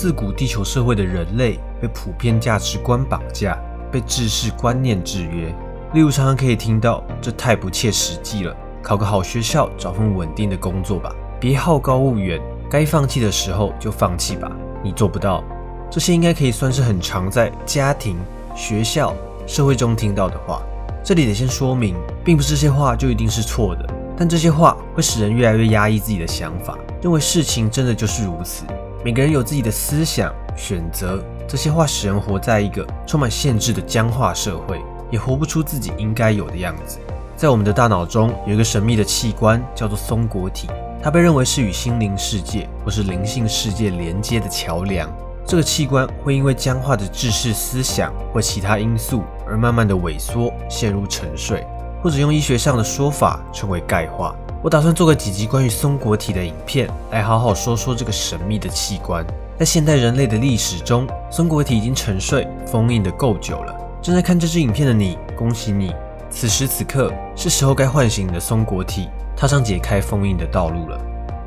自古地球社会的人类被普遍价值观绑架，被知识观念制约。例如，常常可以听到“这太不切实际了，考个好学校，找份稳定的工作吧，别好高骛远，该放弃的时候就放弃吧，你做不到。”这些应该可以算是很常在家庭、学校、社会中听到的话。这里得先说明，并不是这些话就一定是错的，但这些话会使人越来越压抑自己的想法，认为事情真的就是如此。每个人有自己的思想选择，这些话使人活在一个充满限制的僵化社会，也活不出自己应该有的样子。在我们的大脑中有一个神秘的器官，叫做松果体，它被认为是与心灵世界或是灵性世界连接的桥梁。这个器官会因为僵化的知识思想或其他因素而慢慢的萎缩，陷入沉睡，或者用医学上的说法称为钙化。我打算做个几集关于松果体的影片，来好好说说这个神秘的器官。在现代人类的历史中，松果体已经沉睡、封印的够久了。正在看这支影片的你，恭喜你！此时此刻是时候该唤醒你的松果体，踏上解开封印的道路了。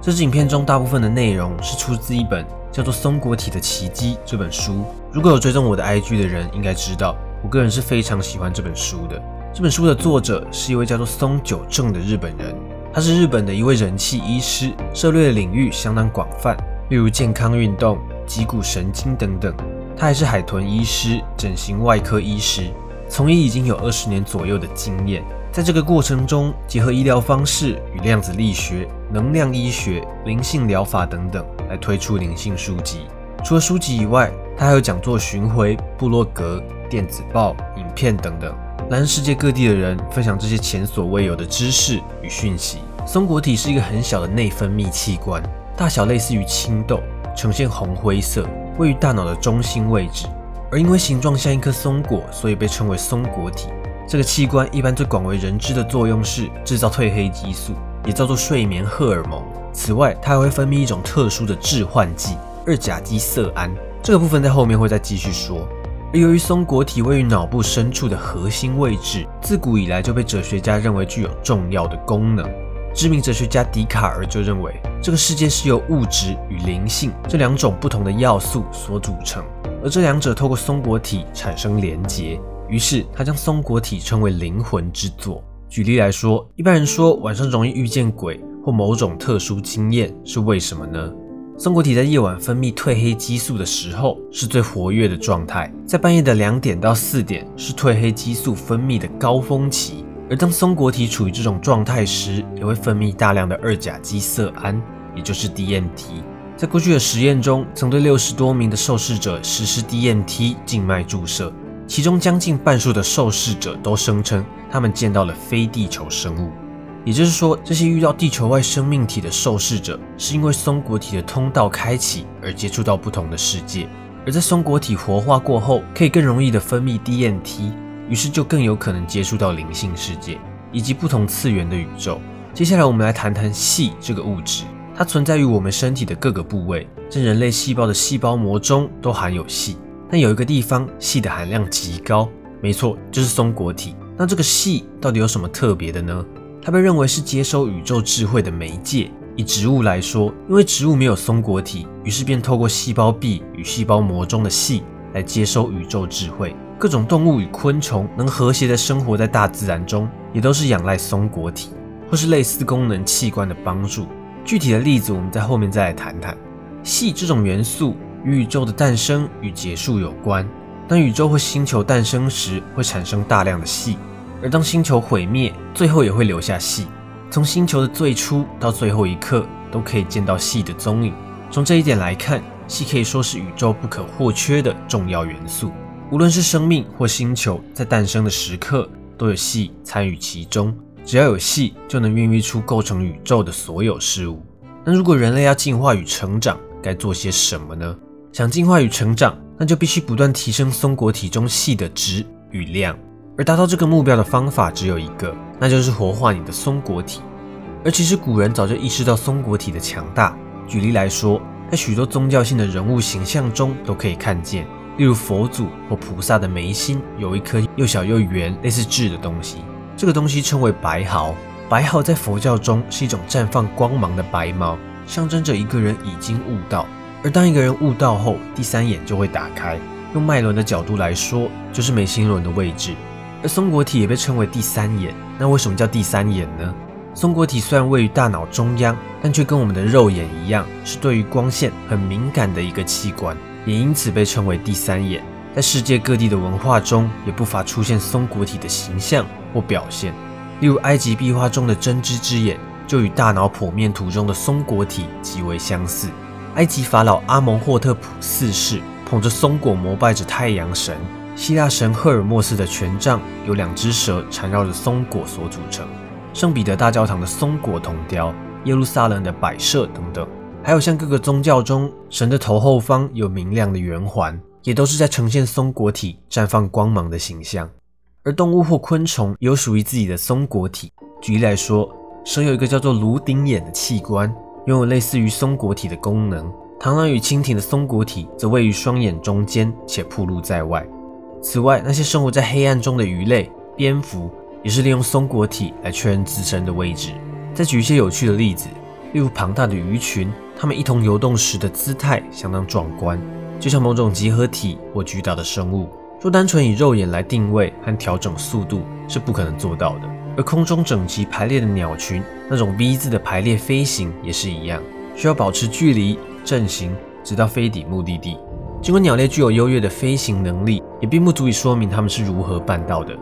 这支影片中大部分的内容是出自一本叫做《松果体的奇迹》这本书。如果有追踪我的 IG 的人，应该知道，我个人是非常喜欢这本书的。这本书的作者是一位叫做松久正的日本人。他是日本的一位人气医师，涉猎的领域相当广泛，例如健康运动、脊骨神经等等。他还是海豚医师、整形外科医师，从医已经有二十年左右的经验。在这个过程中，结合医疗方式与量子力学、能量医学、灵性疗法等等，来推出灵性书籍。除了书籍以外，他还有讲座巡回、部落格、电子报、影片等等。来自世界各地的人分享这些前所未有的知识与讯息。松果体是一个很小的内分泌器官，大小类似于青豆，呈现红灰色，位于大脑的中心位置。而因为形状像一颗松果，所以被称为松果体。这个器官一般最广为人知的作用是制造褪黑激素，也叫做睡眠荷尔蒙。此外，它还会分泌一种特殊的致幻剂二甲基色胺。这个部分在后面会再继续说。而由于松果体位于脑部深处的核心位置，自古以来就被哲学家认为具有重要的功能。知名哲学家笛卡尔就认为，这个世界是由物质与灵性这两种不同的要素所组成，而这两者透过松果体产生连结，于是他将松果体称为灵魂之作。举例来说，一般人说晚上容易遇见鬼或某种特殊经验，是为什么呢？松果体在夜晚分泌褪黑激素的时候是最活跃的状态，在半夜的两点到四点是褪黑激素分泌的高峰期，而当松果体处于这种状态时，也会分泌大量的二甲基色胺，也就是 DMT。在过去的实验中，曾对六十多名的受试者实施 DMT 静脉注射，其中将近半数的受试者都声称他们见到了非地球生物。也就是说，这些遇到地球外生命体的受试者，是因为松果体的通道开启而接触到不同的世界。而在松果体活化过后，可以更容易的分泌 DNT，于是就更有可能接触到灵性世界以及不同次元的宇宙。接下来，我们来谈谈硒这个物质，它存在于我们身体的各个部位，在人类细胞的细胞膜中都含有硒。但有一个地方，硒的含量极高，没错，就是松果体。那这个硒到底有什么特别的呢？它被认为是接收宇宙智慧的媒介。以植物来说，因为植物没有松果体，于是便透过细胞壁与细胞膜中的硒来接收宇宙智慧。各种动物与昆虫能和谐地生活在大自然中，也都是仰赖松果体或是类似功能器官的帮助。具体的例子，我们在后面再来谈谈。硒这种元素与宇宙的诞生与结束有关。当宇宙或星球诞生时，会产生大量的硒。而当星球毁灭，最后也会留下硒。从星球的最初到最后一刻，都可以见到硒的踪影。从这一点来看，硒可以说是宇宙不可或缺的重要元素。无论是生命或星球，在诞生的时刻都有硒参与其中。只要有硒，就能孕育出构成宇宙的所有事物。那如果人类要进化与成长，该做些什么呢？想进化与成长，那就必须不断提升松果体中硒的值与量。而达到这个目标的方法只有一个，那就是活化你的松果体。而其实古人早就意识到松果体的强大。举例来说，在许多宗教性的人物形象中都可以看见，例如佛祖或菩萨的眉心有一颗又小又圆、类似痣的东西，这个东西称为白毫。白毫在佛教中是一种绽放光芒的白毛，象征着一个人已经悟道。而当一个人悟道后，第三眼就会打开。用脉轮的角度来说，就是眉心轮的位置。而松果体也被称为第三眼。那为什么叫第三眼呢？松果体虽然位于大脑中央，但却跟我们的肉眼一样，是对于光线很敏感的一个器官，也因此被称为第三眼。在世界各地的文化中，也不乏出现松果体的形象或表现。例如，埃及壁画中的真知之眼，就与大脑剖面图中的松果体极为相似。埃及法老阿蒙霍特普四世捧着松果膜拜着太阳神。希腊神赫尔墨斯的权杖由两只蛇缠绕着松果所组成。圣彼得大教堂的松果铜雕，耶路撒冷的摆设等等，还有像各个宗教中神的头后方有明亮的圆环，也都是在呈现松果体绽放光芒的形象。而动物或昆虫有属于自己的松果体。举例来说，蛇有一个叫做颅顶眼的器官，拥有类似于松果体的功能。螳螂与蜻蜓的松果体则位于双眼中间，且暴露在外。此外，那些生活在黑暗中的鱼类、蝙蝠。也是利用松果体来确认自身的位置。再举一些有趣的例子，例如庞大的鱼群，它们一同游动时的姿态相当壮观，就像某种集合体或巨大的生物。若单纯以肉眼来定位和调整速度是不可能做到的。而空中整齐排列的鸟群，那种 V 字的排列飞行也是一样，需要保持距离、阵型，直到飞抵目的地。尽管鸟类具有优越的飞行能力，也并不足以说明它们是如何办到的。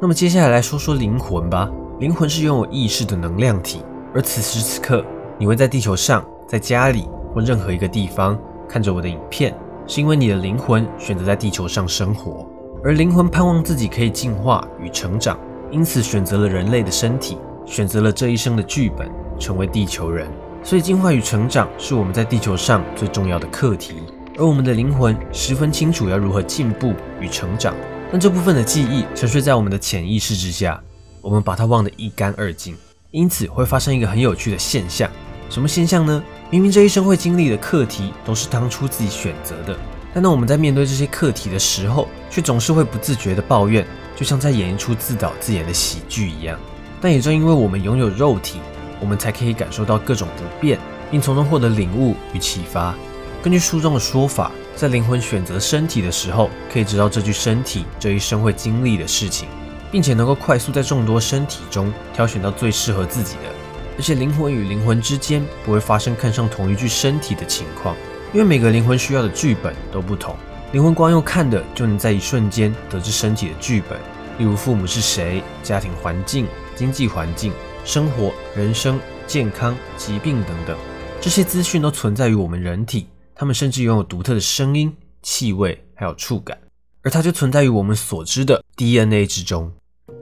那么接下来来说说灵魂吧。灵魂是拥有意识的能量体，而此时此刻，你会在地球上、在家里或任何一个地方看着我的影片，是因为你的灵魂选择在地球上生活，而灵魂盼望自己可以进化与成长，因此选择了人类的身体，选择了这一生的剧本，成为地球人。所以进化与成长是我们在地球上最重要的课题，而我们的灵魂十分清楚要如何进步与成长。但这部分的记忆沉睡在我们的潜意识之下，我们把它忘得一干二净，因此会发生一个很有趣的现象。什么现象呢？明明这一生会经历的课题都是当初自己选择的，但当我们在面对这些课题的时候，却总是会不自觉的抱怨，就像在演一出自导自演的喜剧一样。但也正因为我们拥有肉体，我们才可以感受到各种不便，并从中获得领悟与启发。根据书中的说法。在灵魂选择身体的时候，可以知道这具身体这一生会经历的事情，并且能够快速在众多身体中挑选到最适合自己的。而且灵魂与灵魂之间不会发生看上同一具身体的情况，因为每个灵魂需要的剧本都不同。灵魂光用看的就能在一瞬间得知身体的剧本，例如父母是谁、家庭环境、经济环境、生活、人生、健康、疾病等等，这些资讯都存在于我们人体。它们甚至拥有独特的声音、气味，还有触感，而它就存在于我们所知的 DNA 之中。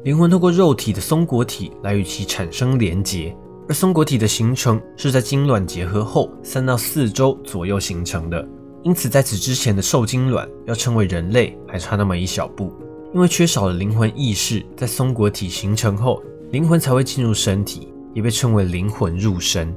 灵魂透过肉体的松果体来与其产生连结，而松果体的形成是在精卵结合后三到四周左右形成的。因此，在此之前的受精卵要称为人类，还差那么一小步，因为缺少了灵魂意识，在松果体形成后，灵魂才会进入身体，也被称为灵魂入身。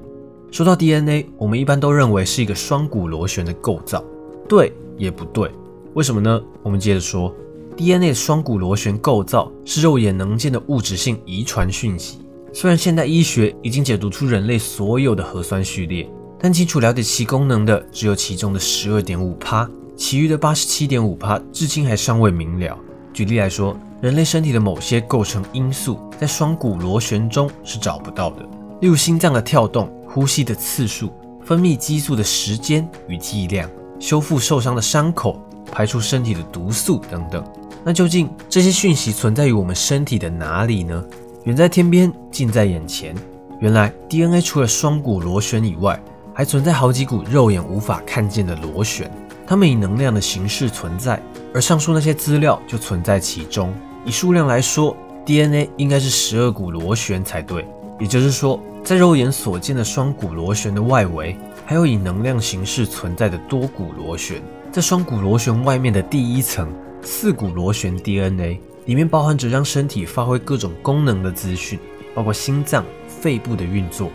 说到 DNA，我们一般都认为是一个双股螺旋的构造，对也不对，为什么呢？我们接着说，DNA 的双股螺旋构造是肉眼能见的物质性遗传讯息。虽然现代医学已经解读出人类所有的核酸序列，但清楚了解其功能的只有其中的十二点五趴，其余的八十七点五趴至今还尚未明了。举例来说，人类身体的某些构成因素在双股螺旋中是找不到的，例如心脏的跳动。呼吸的次数、分泌激素的时间与剂量、修复受伤的伤口、排出身体的毒素等等。那究竟这些讯息存在于我们身体的哪里呢？远在天边，近在眼前。原来 DNA 除了双股螺旋以外，还存在好几股肉眼无法看见的螺旋，它们以能量的形式存在，而上述那些资料就存在其中。以数量来说，DNA 应该是十二股螺旋才对。也就是说。在肉眼所见的双股螺旋的外围，还有以能量形式存在的多股螺旋。在双股螺旋外面的第一层四股螺旋 DNA 里面，包含着让身体发挥各种功能的资讯，包括心脏、肺部的运作、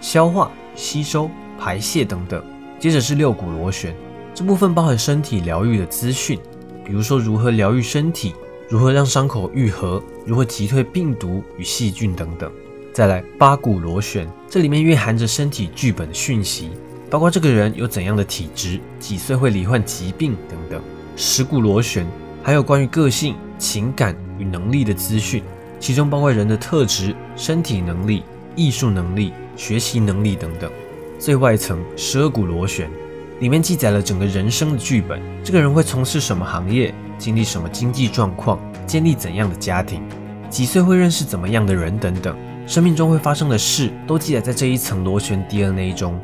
消化、吸收、排泄等等。接着是六股螺旋，这部分包含身体疗愈的资讯，比如说如何疗愈身体，如何让伤口愈合，如何击退病毒与细菌等等。再来八股螺旋，这里面蕴含着身体剧本的讯息，包括这个人有怎样的体质、几岁会罹患疾病等等。十骨螺旋还有关于个性、情感与能力的资讯，其中包括人的特质、身体能力、艺术能力、学习能力等等。最外层十二股螺旋里面记载了整个人生的剧本，这个人会从事什么行业，经历什么经济状况，建立怎样的家庭，几岁会认识怎么样的人等等。生命中会发生的事都记载在这一层螺旋 DNA 中。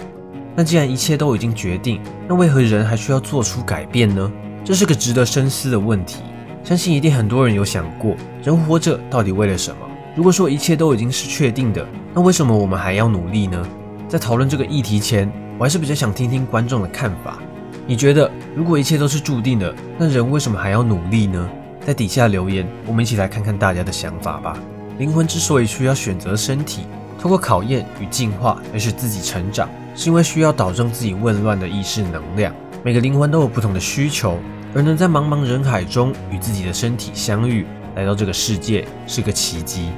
那既然一切都已经决定，那为何人还需要做出改变呢？这是个值得深思的问题。相信一定很多人有想过，人活着到底为了什么？如果说一切都已经是确定的，那为什么我们还要努力呢？在讨论这个议题前，我还是比较想听听观众的看法。你觉得，如果一切都是注定的，那人为什么还要努力呢？在底下留言，我们一起来看看大家的想法吧。灵魂之所以需要选择身体，通过考验与进化来使自己成长，是因为需要导正自己混乱的意识能量。每个灵魂都有不同的需求，而能在茫茫人海中与自己的身体相遇，来到这个世界是个奇迹，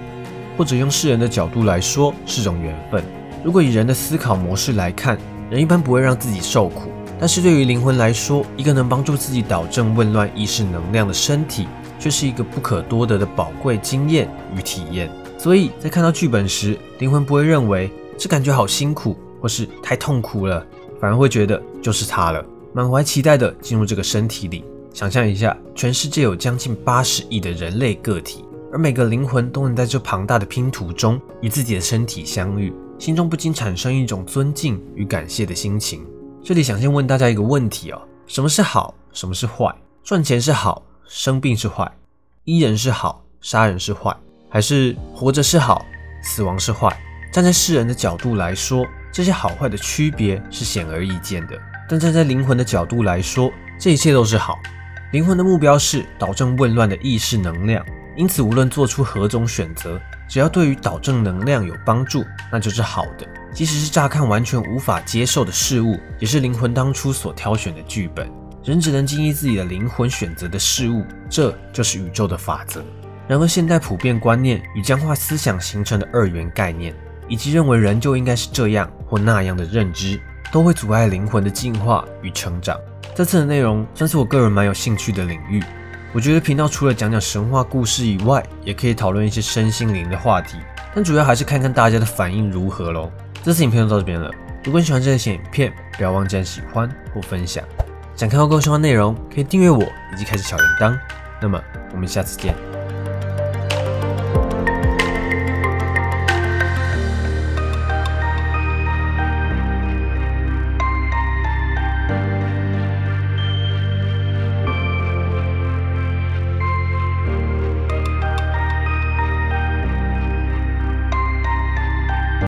或者用世人的角度来说是种缘分。如果以人的思考模式来看，人一般不会让自己受苦，但是对于灵魂来说，一个能帮助自己导正混乱意识能量的身体。却是一个不可多得的宝贵经验与体验，所以在看到剧本时，灵魂不会认为这感觉好辛苦或是太痛苦了，反而会觉得就是它了，满怀期待的进入这个身体里。想象一下，全世界有将近八十亿的人类个体，而每个灵魂都能在这庞大的拼图中与自己的身体相遇，心中不禁产生一种尊敬与感谢的心情。这里想先问大家一个问题哦：什么是好？什么是坏？赚钱是好？生病是坏，医人是好，杀人是坏，还是活着是好，死亡是坏？站在世人的角度来说，这些好坏的区别是显而易见的。但站在灵魂的角度来说，这一切都是好。灵魂的目标是导正混乱的意识能量，因此无论做出何种选择，只要对于导正能量有帮助，那就是好的。即使是乍看完全无法接受的事物，也是灵魂当初所挑选的剧本。人只能经历自己的灵魂选择的事物，这就是宇宙的法则。然而，现代普遍观念与僵化思想形成的二元概念，以及认为人就应该是这样或那样的认知，都会阻碍灵魂的进化与成长。这次的内容算是我个人蛮有兴趣的领域。我觉得频道除了讲讲神话故事以外，也可以讨论一些身心灵的话题，但主要还是看看大家的反应如何喽。这次影片就到这边了。如果你喜欢这些影片，不要忘记按喜欢或分享。想看到更多相关内容，可以订阅我以及开启小铃铛。那么，我们下次见。